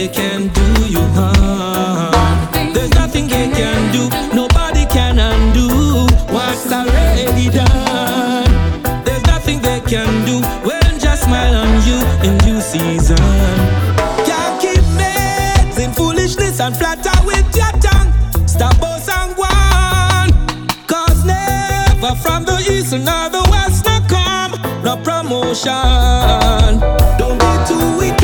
they can do you harm. There's nothing they can do, nobody can undo what's already done. There's nothing they can do, when just smile on you in due season. Can't keep in foolishness and flatter with your tongue. Stop both and one, cause never from the east and the west, no come, no promotion. Don't be too weak.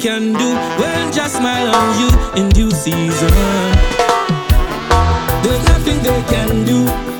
can do when just smile on you in due season. There's nothing they can do.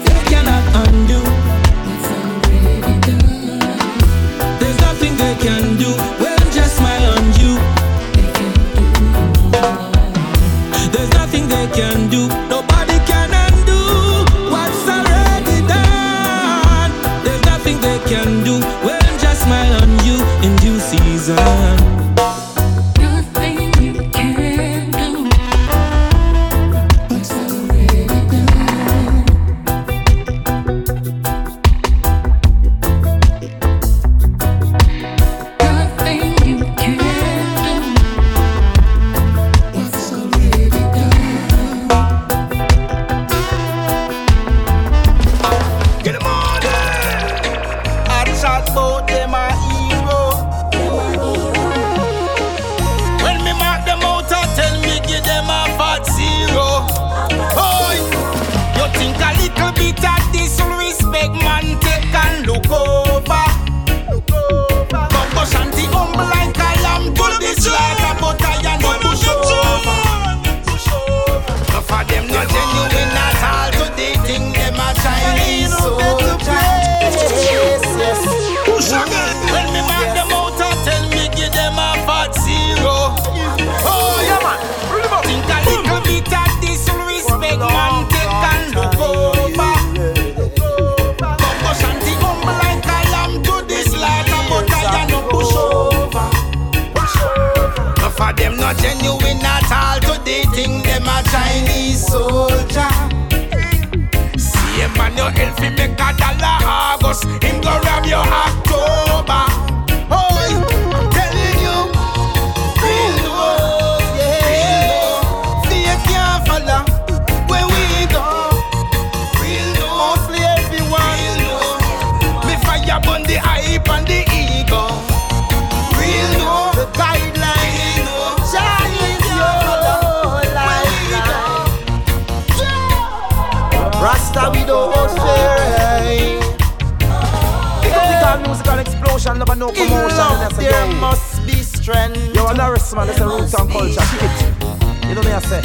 Never no In commotion. love there yo, must be strength. yo, an arrest man, that's a roots and culture. Kick. You know me, I say.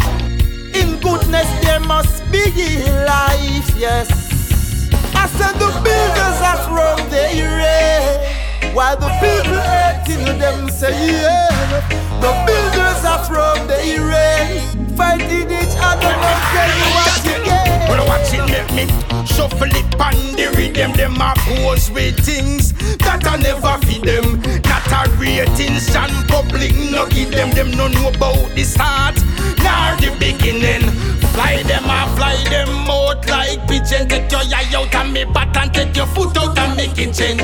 In goodness there must be life, yes. I said the builders are from the area, while the people hating them say yeah. The builders are from the area, fighting each other, not tell you what you get. Well, watch it make me shuffle it on the rhythm. Them a pose with things that I never feed them. Not a ratings and public no give them. Them no know about the start nor the beginning. Fly them a fly them out like pigeon. Take your eye out and me bat and take your foot out and me kitchen.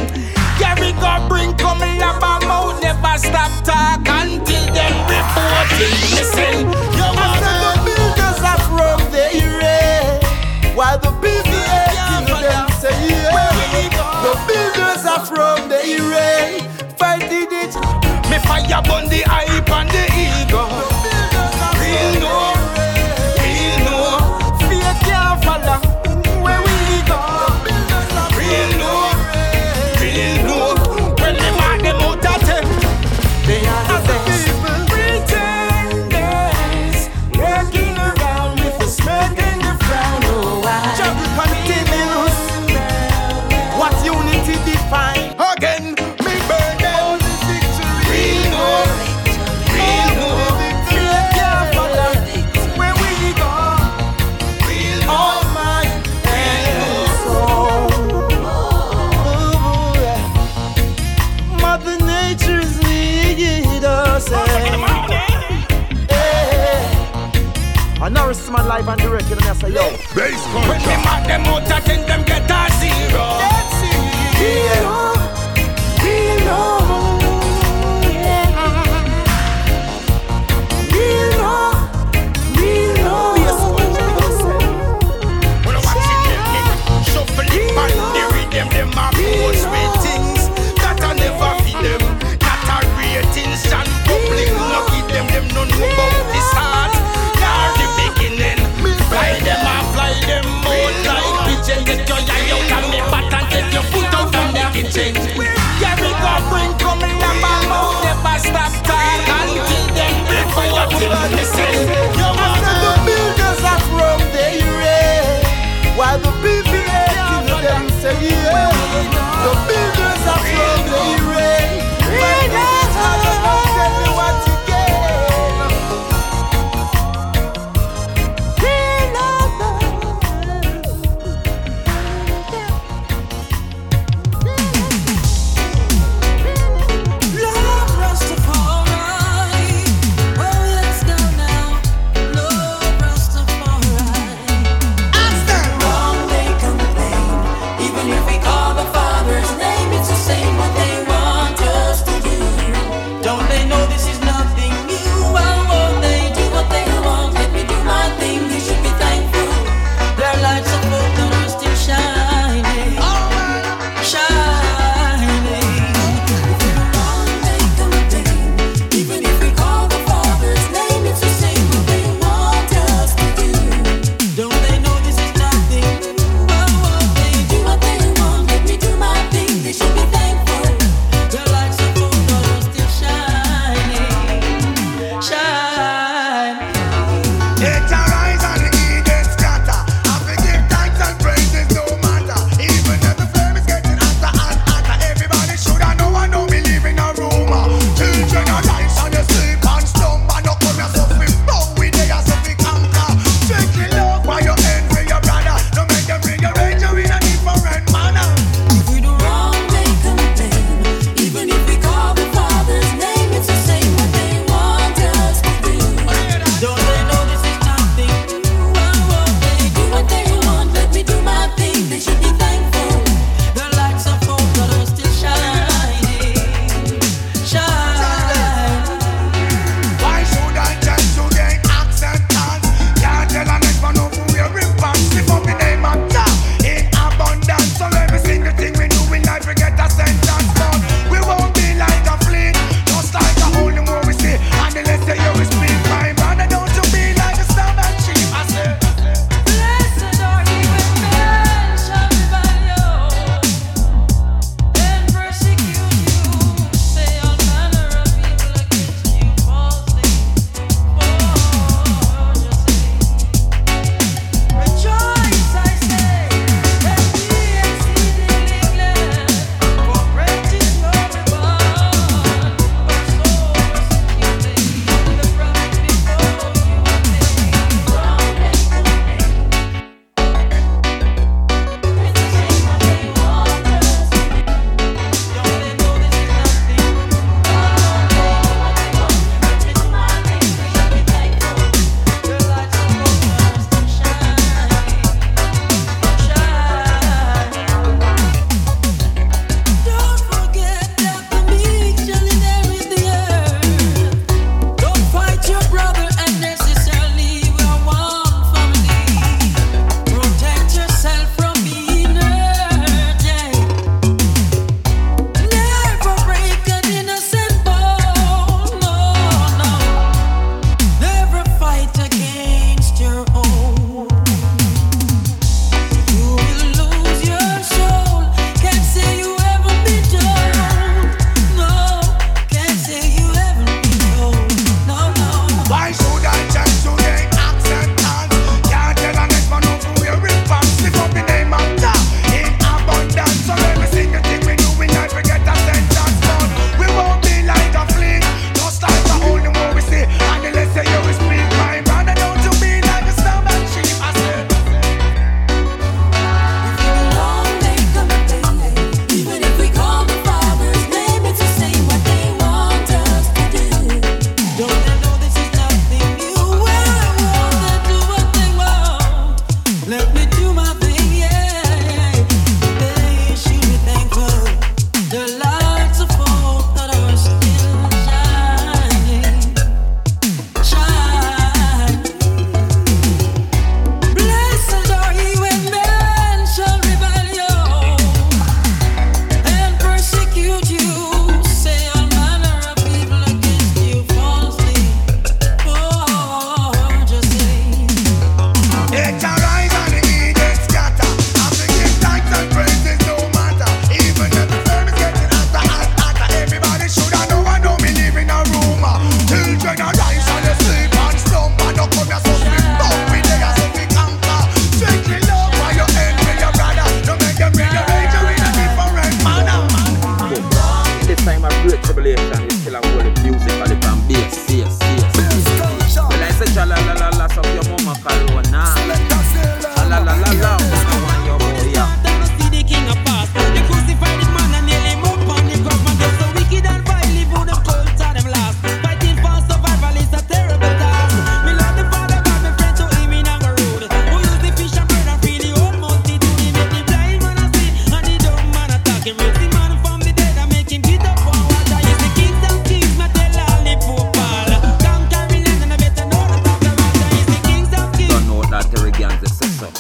Gary go bring come lab a mouth. Never stop talk until them reporting. Listen, you I while the people hating them say yeah. The builders are from the area, fighting each me fire burn the hype and the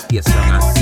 Yes, sir.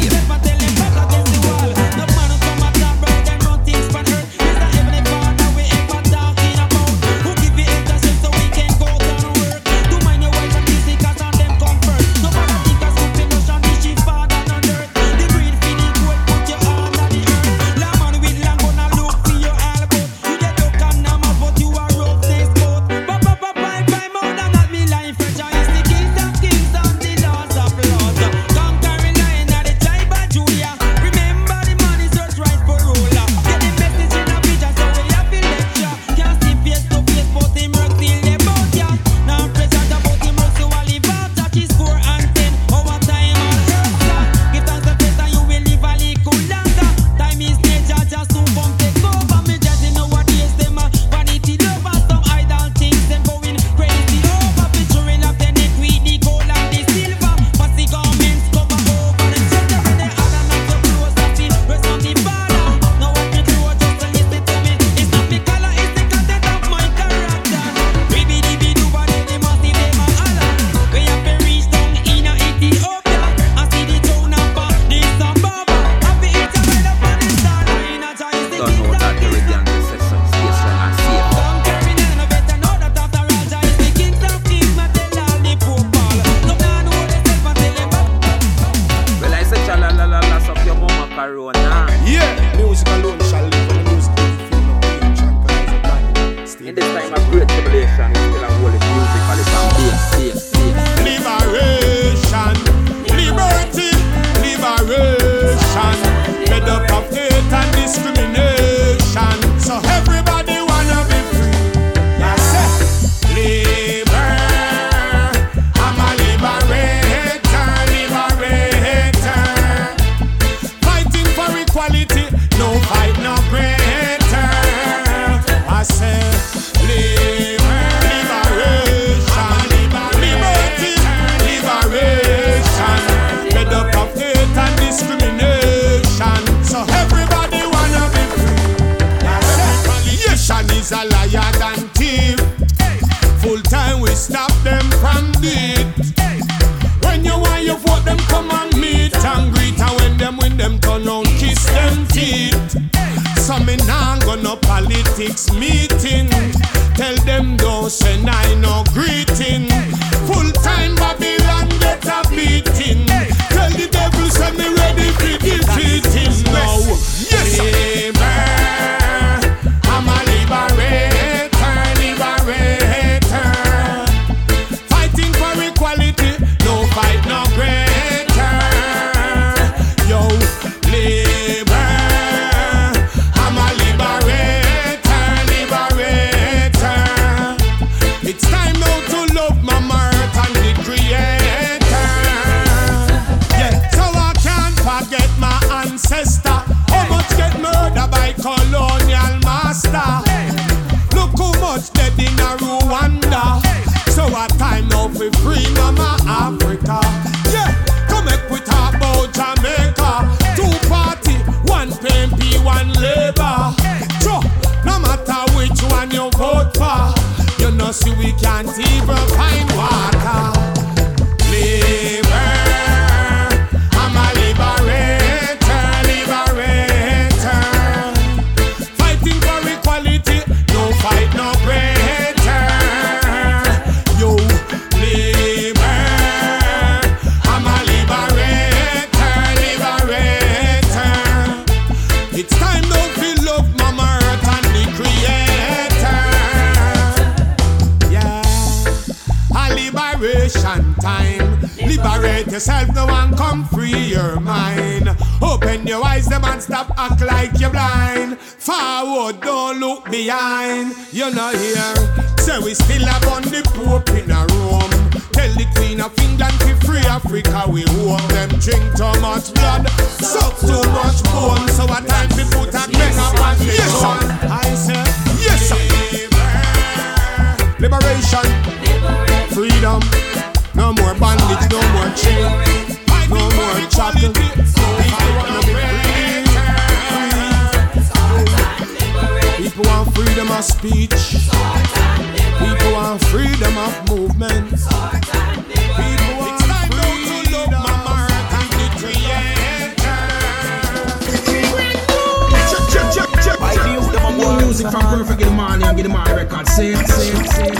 money and give them my record. Sing, sing, sing.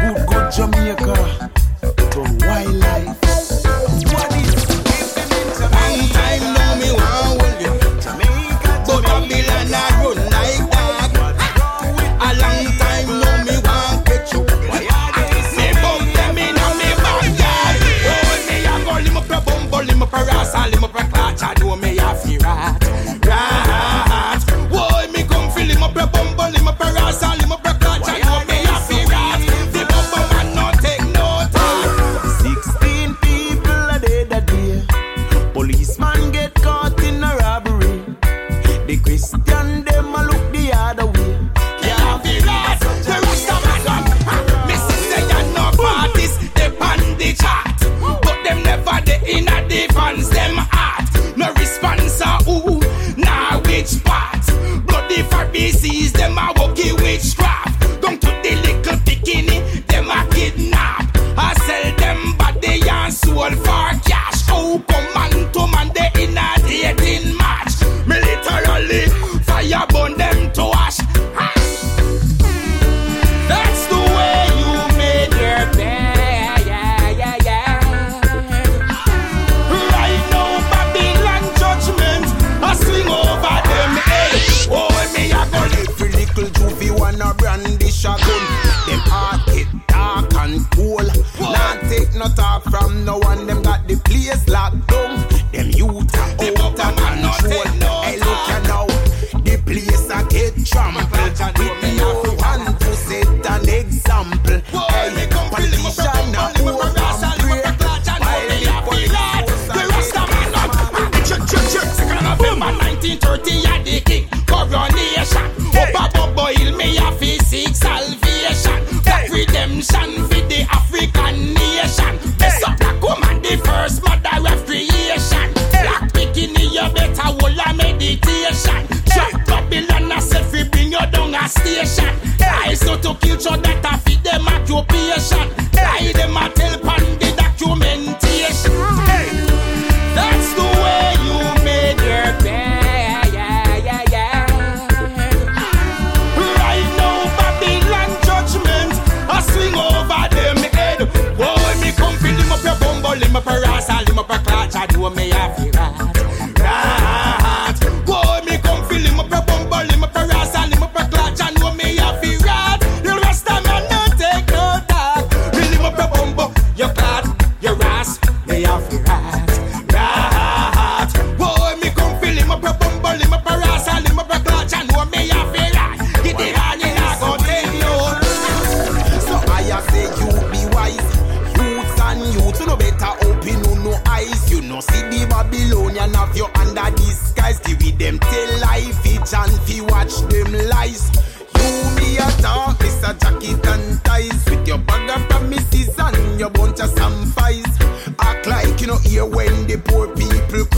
Good, good Jamaica.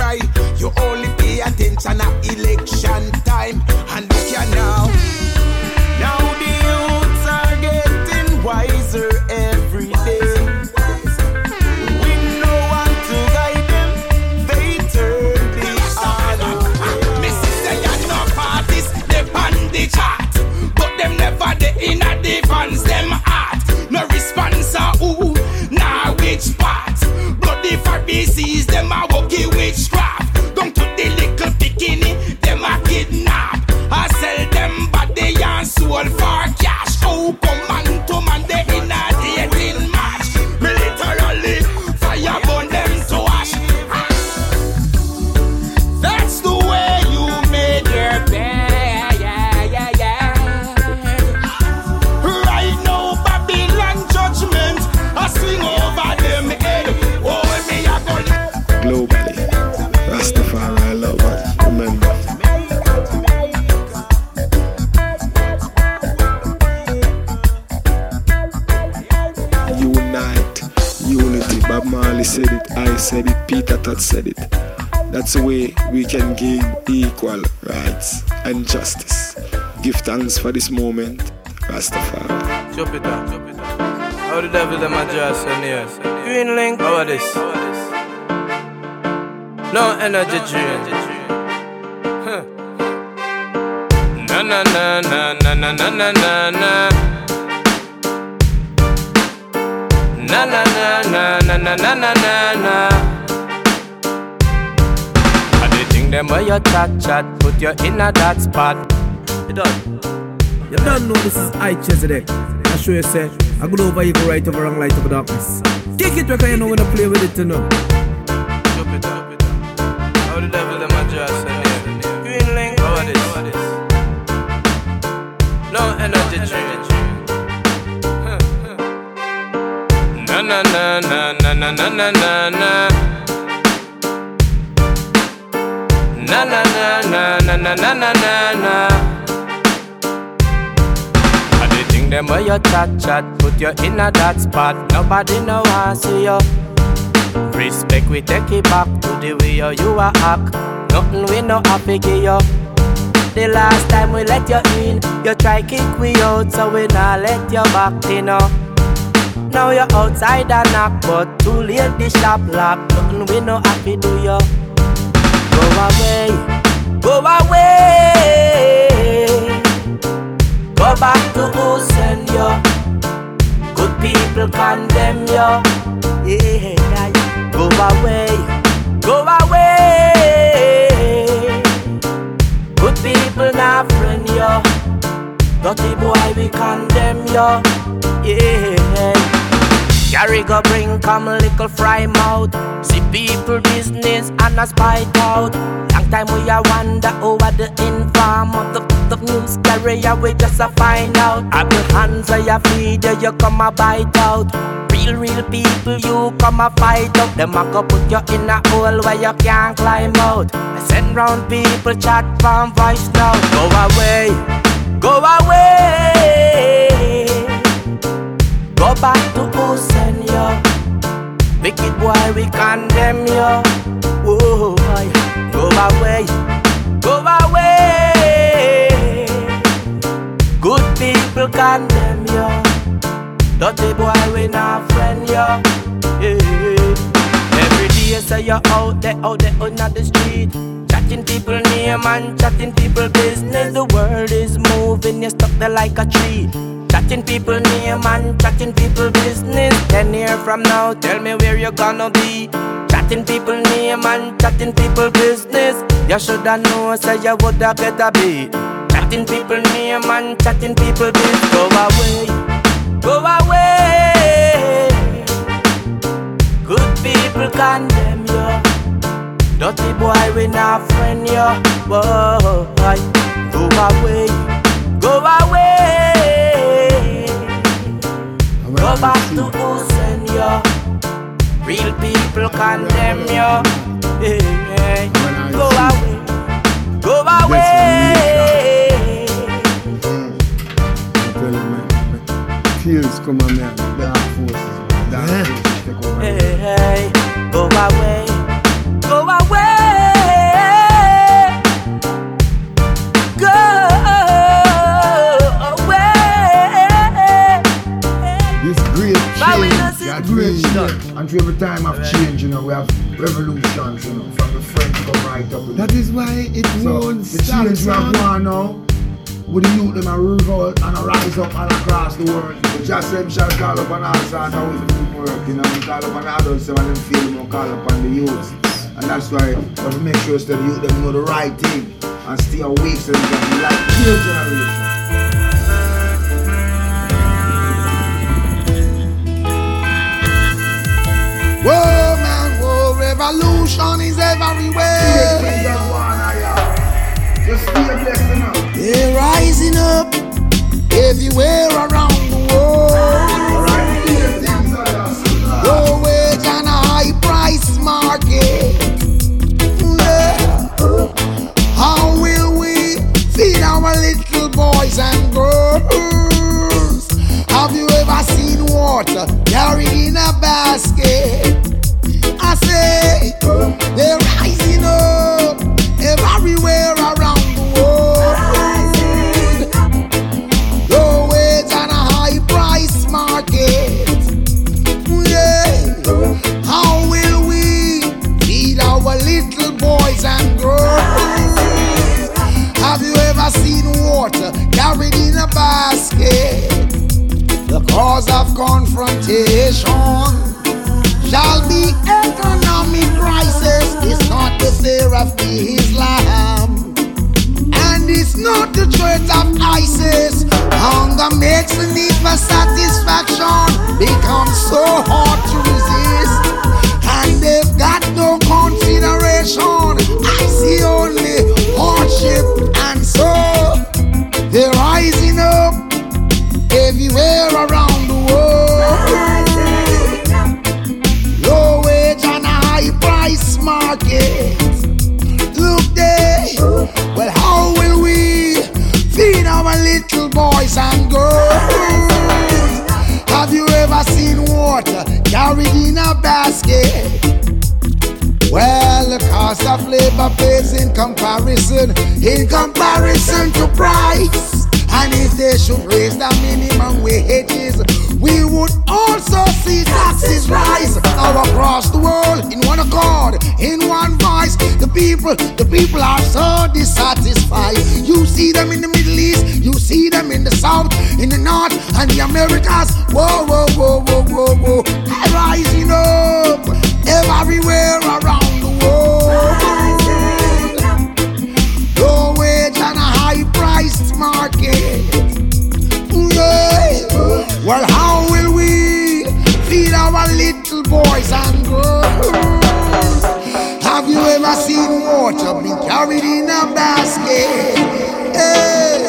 Cry. You only pay attention at election time. Give thanks for this moment, Rastafari. Chop it up, chop it up. How the devil them a just in here? Green link, how are this? No energy drink. Huh. Na na na na na na na na na na. Na na na na na na na na na na. I dey think them where you chat chat, put you in a that spot. You done? You don't know this is I Chezidek. I show you say, I go over you go right over wrong light over darkness. Kick it because you know when I play with it to know. Chop it up, it. How the devil them a just in? Green link, how this? No energy drink. Na na na na na na na na na na. Na na na na na na na na them where you chat chat, put you in a that spot. Nobody know I see you. Respect we take it back to the way you, you a act. Nothing we no happy give you. The last time we let you in, you try kick we out, so we not let you back in. know. Now you're outside and knock, but too late the shop lock. Nothing we no happy do you. Go away, go away. Go back to who send you. Good people condemn you. Yeah, yeah. Go away, go away. Good people not friend you. Dirty boy we condemn you. Yeah. Gary go bring come little fry mouth. See people business and a spite out. Long time we a wonder over the inform of the, the news carrier. We just a find out. Have your hands where you feed you, you come a bite out. Real, real people, you come a fight up. Them a go put you in a hole where you can't climb out. I send round people chat from voice now. Go away, go away. Go back to who send you. Wicked boy, we condemn you. Whoa, go away, go away. Good people condemn you. Dirty boy, we not friend you. Yeah. Every day say you're out there, out there on the street. Chatting people name and chatting people business. The world is moving, you're stuck there like a tree. Chatting people name and chatting people business. Ten years from now, tell me where you're gonna be. Chatting people name and chatting people business. You shoulda know, say you woulda a beat. Chatting people name and chatting people business. Go away, go away. Good people condemn you. Dirty boy, we not friend you. Boy, go away, go away. Go back to send you. Real people condemn you. Yeah. Go away, go away. Feels come on dark forces, dark forces take over. Hey, go away, we change, not see that the great change. And through every time of change, you know, we have revolutions, you know, from the French come right up. That is why it won't The stop, change we have gone now, oh, with the youth them a revolt and a rise up all across the world. The just them shall call upon all sorts of ways of work, you know, we call upon the adults, of them feel them call upon the youth. And that's why we have to make sure that the youth them know the right thing and stay awake so they can be like real generation. Whoa, man, whoa, revolution is everywhere. Just enough. They're rising up everywhere around the world. Low wage and a high price market. Yeah. How will we feed our little boys and girls? Have you ever seen water carried in a basket? Cause of confrontation shall be economic crisis. It's not the fear of Islam. And it's not the threat of ISIS. Hunger makes the need for satisfaction become so hard of labor pays in comparison, in comparison to price. And if they should raise the minimum wages, we would also see taxes rise all across the world in one accord, in one voice. The people, the people are so dissatisfied. You see them in the Middle East, you see them in the South, in the North, and the Americas. Whoa, whoa, whoa, whoa, whoa, whoa. Rising up everywhere around the world. Well, how will we feed our little boys and girls? Have you ever seen water be carried in a basket? Hey.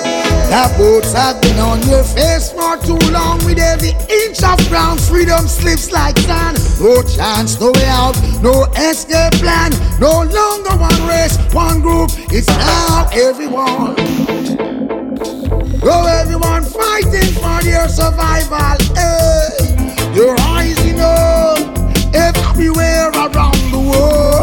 The boats have been on your face for too long With every inch of ground Freedom slips like sand No chance, no way out No escape plan No longer one race, one group It's now everyone fighting for your survival. Hey, you're rising up everywhere around the world.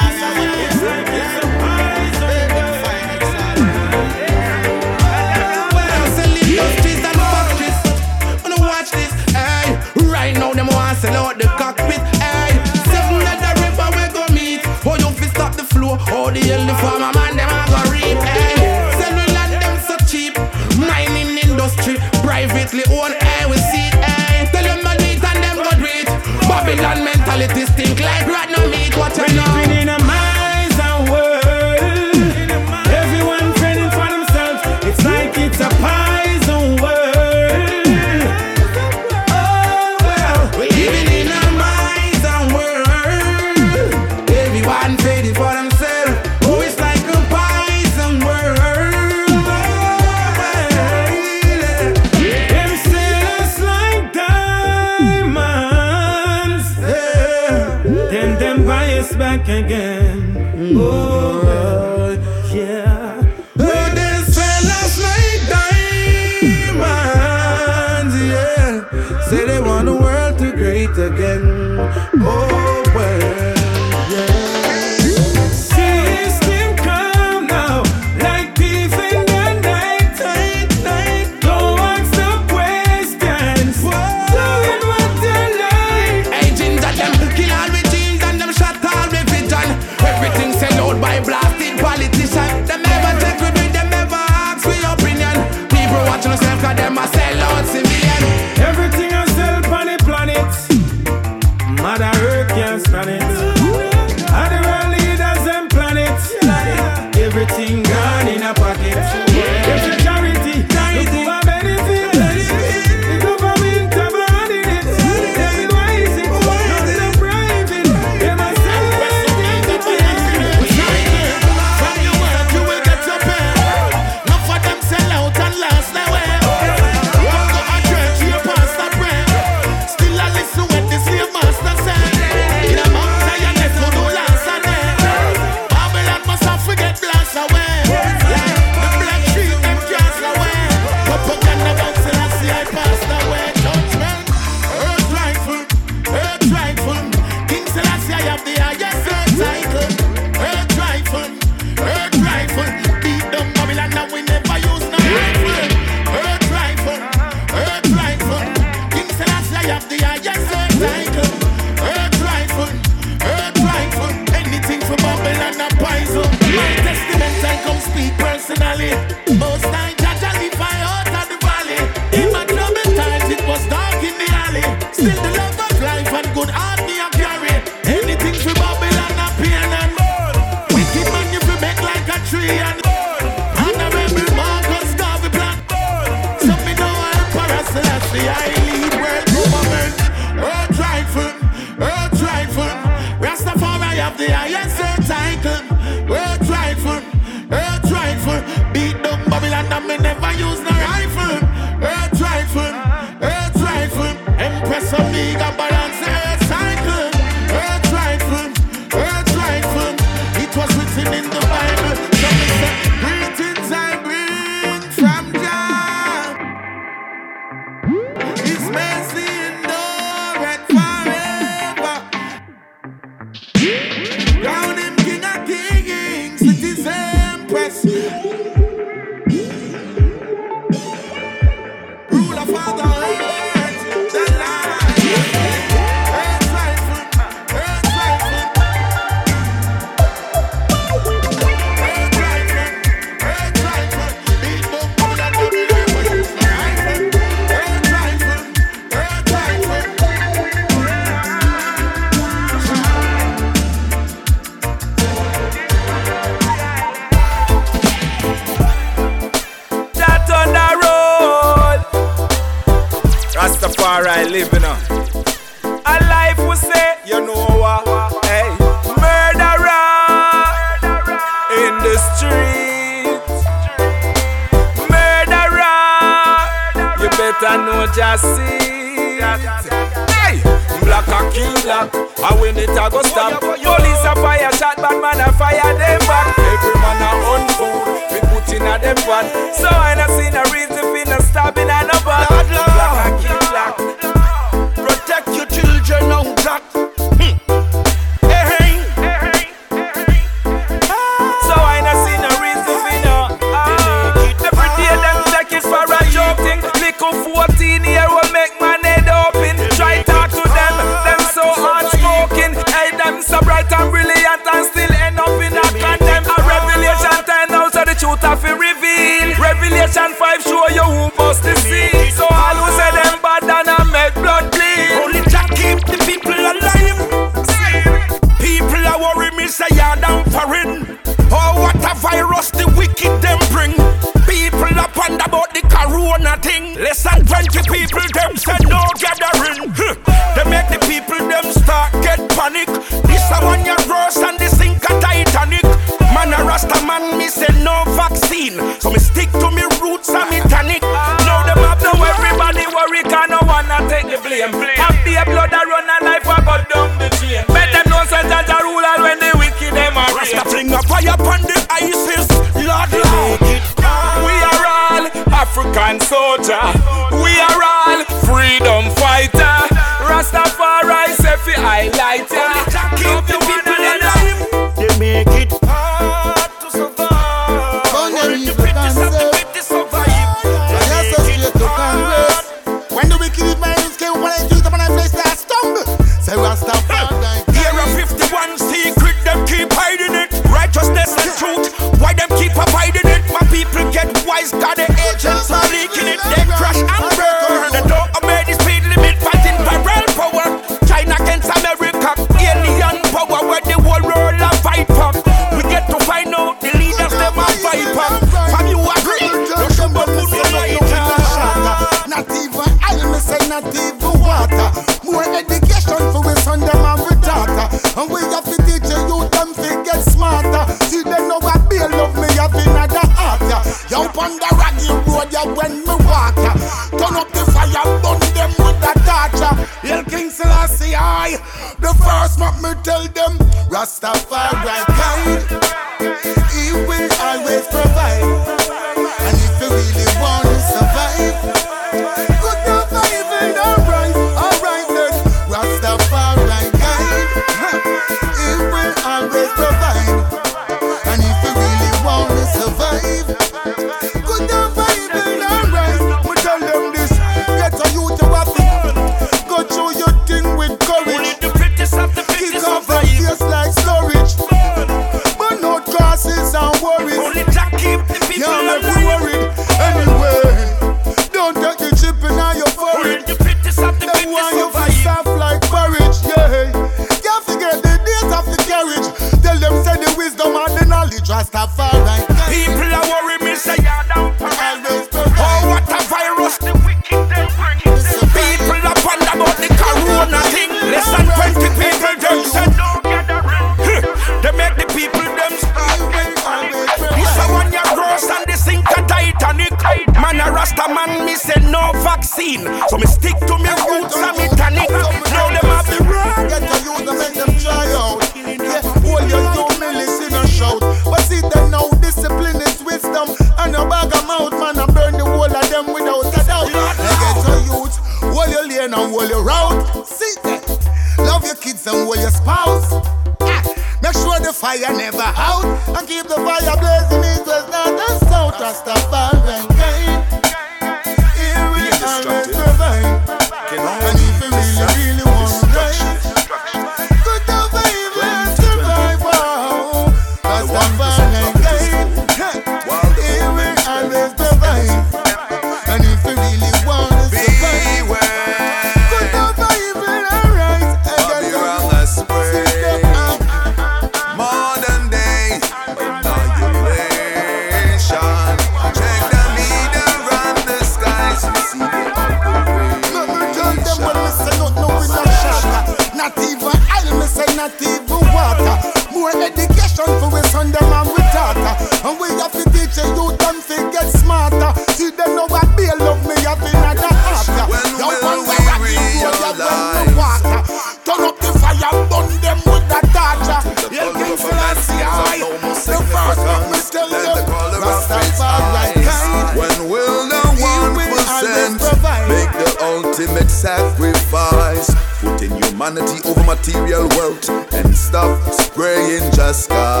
vanity over material wealth and stop spraying just cause.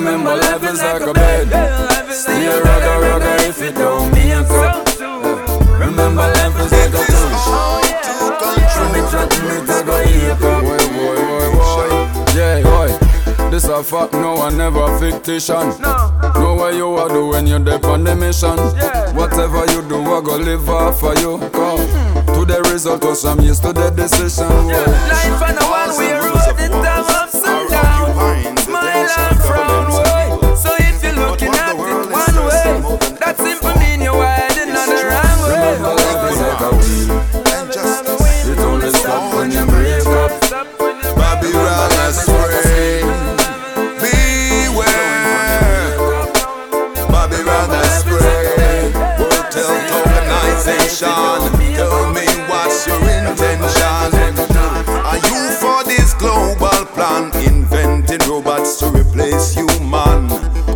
remember life is like a bed. Stay a rugger, rugger if it don't be a cup. Remember life is like a touch. Show me chat, oh, me tag a hip Boy, boy, boy. Yeah, boy. This a fact, no, I never fictition. Know what you are doing when you're deep on the mission. Whatever you do, I go live off for you. Come to the result, cause I'm used to the decision. Boy. Life on a one-way road, it's time Babylon, inventing robots to replace human.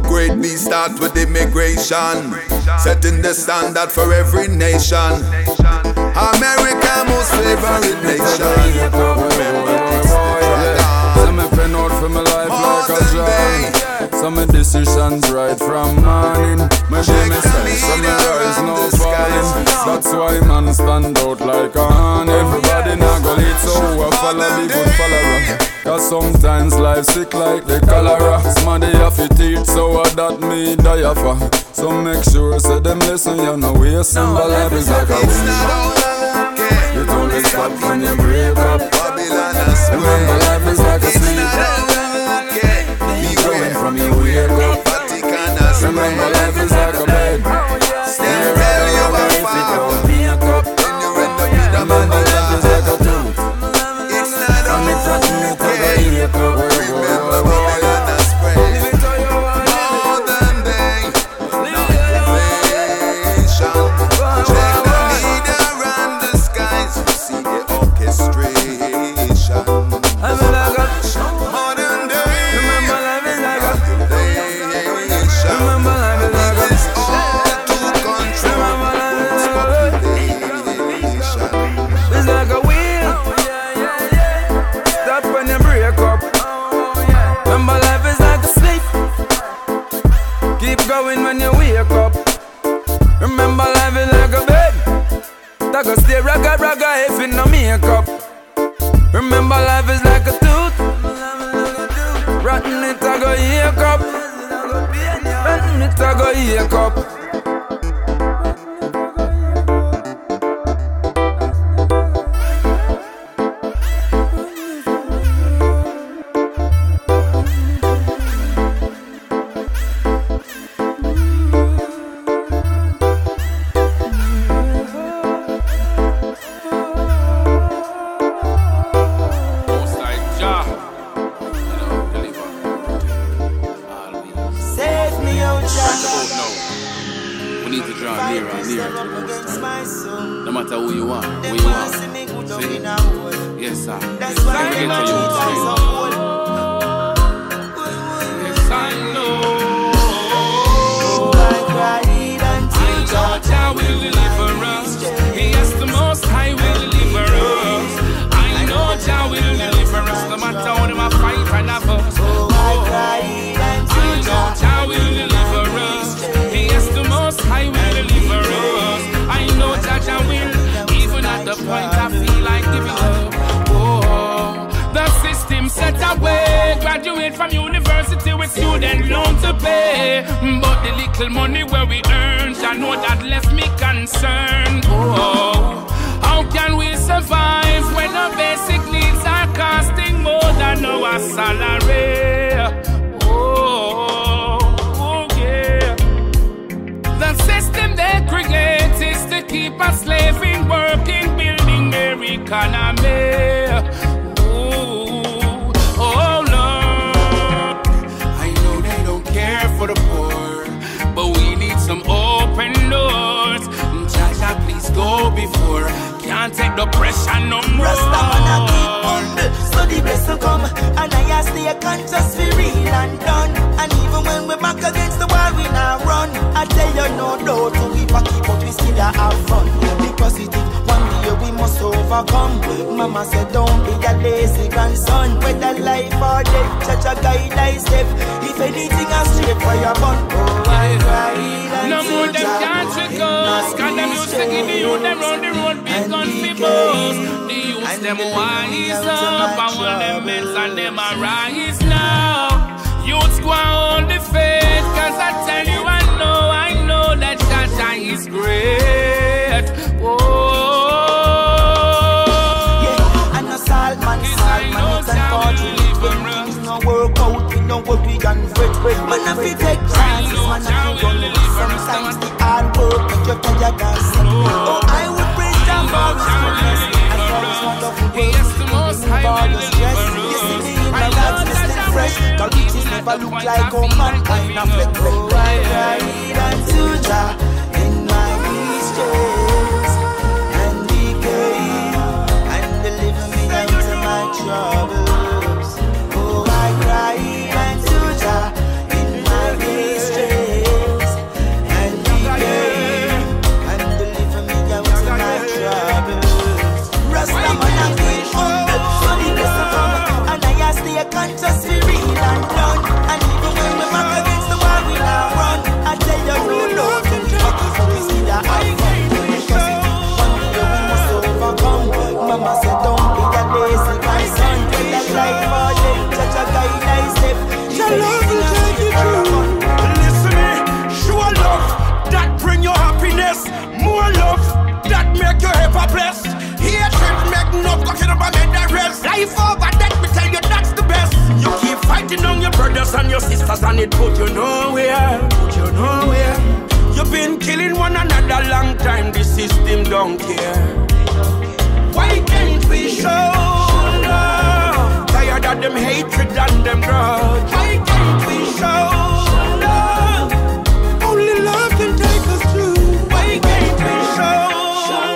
Great we start with immigration, setting the standard for every nation. America, most favorite nation. Remember this, like a job. Some decisions right from morning. My day me stand, some rise, no falling. That's why man stand out like a horn. Everybody not go lead, so I follow the good follower. Cause sometimes life sick like the cholera. Somebody have your teeth, so I that me die for. So make sure, say them listen, you know, we a simple life is like a wind. You don't stop when you break up Babylon Remember life is like a sleep sir. That's Graduate from university with student loan to pay. But the little money where we earn, I know that left me concerned. Oh, how can we survive when our basic needs are costing more than our salary? Oh, oh yeah. The system they create is to keep us slaving, working, building their economy. Go before. Can't take the pressure no more. Rasta man a keep humble, so the best will come. And I the conscious for real and done. And even when we're back against the wall, we not run. I tell you no doubt, to we packy, but we still have fun. Because it is we must overcome. Mama said, don't be a lazy grandson. Whether life or death, such a guide I step. If anything, I straight for your bun. Oh, I cried No more them can't trick us Cause them used to give the youth them round the road big guns boast The youths them wise up And of them men's and them a rise now Youths go hold the faith Cause I tell you I know, I know that Jah Jah is great know we can fret. Man, if you take chances, man, you don't know, sometimes the hard work make you tired and sick. Oh, I would praise them for his goodness. And for his wonderful work, remove all the stress. You see me in my life, me still fresh. Cause riches never look like how mankind a fleck. Oh, I cried unto Jah in my distress. And he came and delivered me out of my troubles. And your sisters and it put you nowhere. Put you nowhere. You've been killing one another long time. The system don't care. Why can't we show love? Tired of them hatred and them grudge. Why can't we show love? Only love can take us through. Why can't we show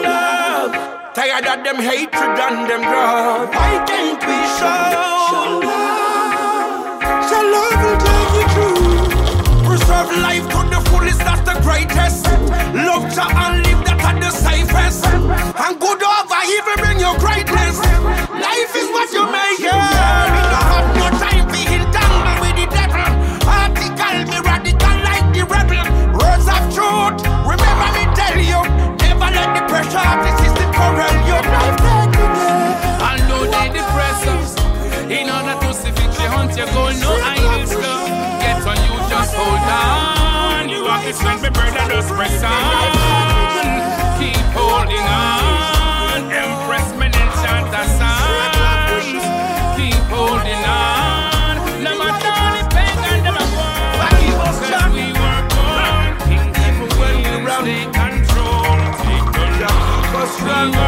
love? Tired of them hatred and them grudge. Why can't we show good over evil, bring your greatness. Life is what you make it. We don't have no time for entangle with the devil. Article me radical like the rebel. Words of truth, remember me tell you. Never let the pressure of the system corral your life. Although they depress us, in order to see victory hunt, your goal. no idle stuff. Get on you, just hold on. You are the strength, my brother, just press on holding on. Empress Melanchant Hassan. Keep holding on. No matter the pain and them are. Because we were born. Kings control. Take control.